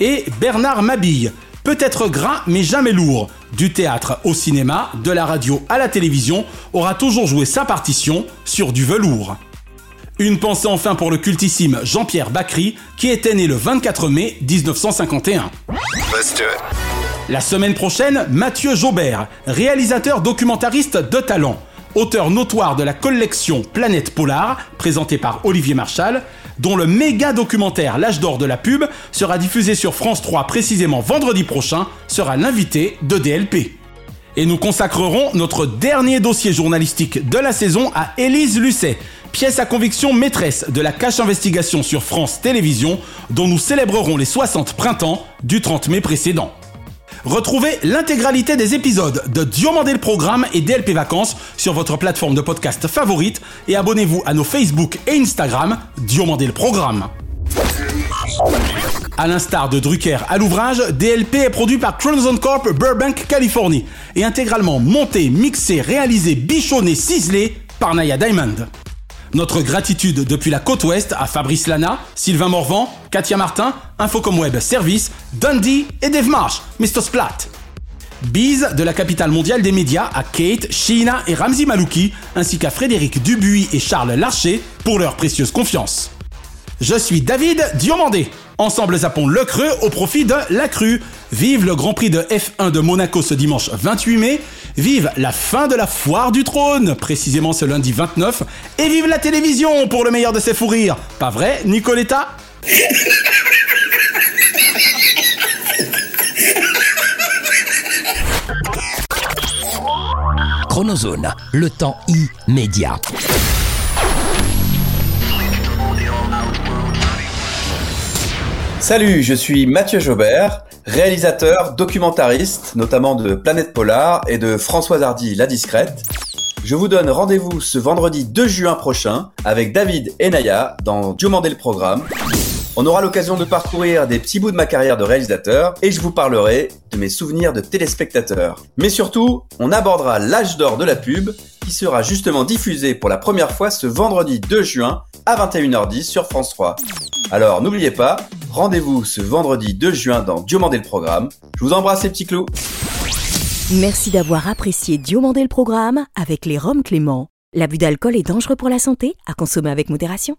Et Bernard Mabille, peut-être gras mais jamais lourd, du théâtre au cinéma, de la radio à la télévision, aura toujours joué sa partition sur du velours. Une pensée enfin pour le cultissime Jean-Pierre Bacry, qui était né le 24 mai 1951. La semaine prochaine, Mathieu Jaubert, réalisateur documentariste de talent, auteur notoire de la collection Planète Polar, présentée par Olivier Marchal, dont le méga documentaire L'âge d'or de la pub sera diffusé sur France 3 précisément vendredi prochain, sera l'invité de DLP. Et nous consacrerons notre dernier dossier journalistique de la saison à Élise Lucet, pièce à conviction maîtresse de la cache investigation sur France Télévisions, dont nous célébrerons les 60 printemps du 30 mai précédent. Retrouvez l'intégralité des épisodes de Diomandé le Programme et DLP Vacances sur votre plateforme de podcast favorite et abonnez-vous à nos Facebook et Instagram Diomandé le Programme. À l'instar de Drucker à l'ouvrage, DLP est produit par Crimson Corp Burbank, Californie et intégralement monté, mixé, réalisé, bichonné, ciselé par Naya Diamond. Notre gratitude depuis la côte ouest à Fabrice Lana, Sylvain Morvan, Katia Martin, Infocom Web Service, Dundee et Dave Marsh, Mr. Splat. Bise de la capitale mondiale des médias à Kate, Sheena et Ramzi Malouki, ainsi qu'à Frédéric Dubuis et Charles Larcher pour leur précieuse confiance. Je suis David Diomandé. Ensemble zappons le creux au profit de la crue. Vive le Grand Prix de F1 de Monaco ce dimanche 28 mai. Vive la fin de la foire du trône, précisément ce lundi 29. Et vive la télévision pour le meilleur de ses fous rires. Pas vrai, Nicoletta? Chronozone, le temps immédiat. Salut, je suis Mathieu Jaubert, réalisateur, documentariste, notamment de Planète Polar et de Françoise Hardy La Discrète. Je vous donne rendez-vous ce vendredi 2 juin prochain avec David et Naya dans Diomandé le Programme. On aura l'occasion de parcourir des petits bouts de ma carrière de réalisateur et je vous parlerai de mes souvenirs de téléspectateur. Mais surtout, on abordera l'âge d'or de la pub qui sera justement diffusé pour la première fois ce vendredi 2 juin à 21h10 sur France 3. Alors n'oubliez pas, rendez-vous ce vendredi 2 juin dans Diomandé le Programme. Je vous embrasse les petits clous. Merci d'avoir apprécié Diomandé le Programme avec les Roms Clément. L'abus d'alcool est dangereux pour la santé, à consommer avec modération.